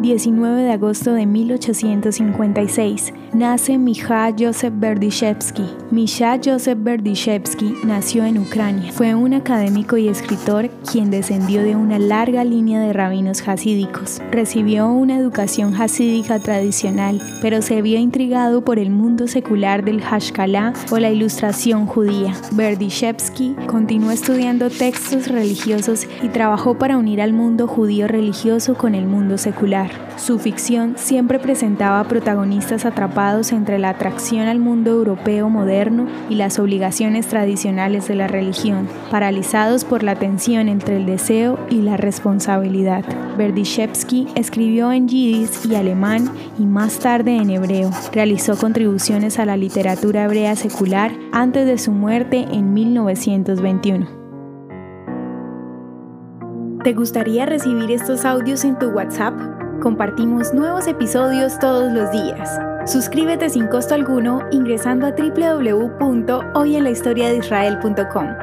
19 de agosto de 1856, nace Mija Joseph Berdyshevsky. Misha Joseph Berdyshevsky nació en Ucrania. Fue un académico y escritor quien descendió de una larga línea de rabinos hasídicos. Recibió una educación hasídica tradicional, pero se vio intrigado por el mundo secular del Hashkalah o la ilustración judía. Berdyshevsky continuó estudiando textos religiosos y trabajó para unir al mundo judío religioso con el mundo secular. Su ficción siempre presentaba protagonistas atrapados entre la atracción al mundo europeo moderno y las obligaciones tradicionales de la religión, paralizados por la tensión entre el deseo y la responsabilidad. Berdyshevsky escribió en yiddish y alemán y más tarde en hebreo. Realizó contribuciones a la literatura hebrea secular antes de su muerte en 1921. ¿Te gustaría recibir estos audios en tu WhatsApp? Compartimos nuevos episodios todos los días. Suscríbete sin costo alguno ingresando a www.hoyenlahistoriadeisrael.com.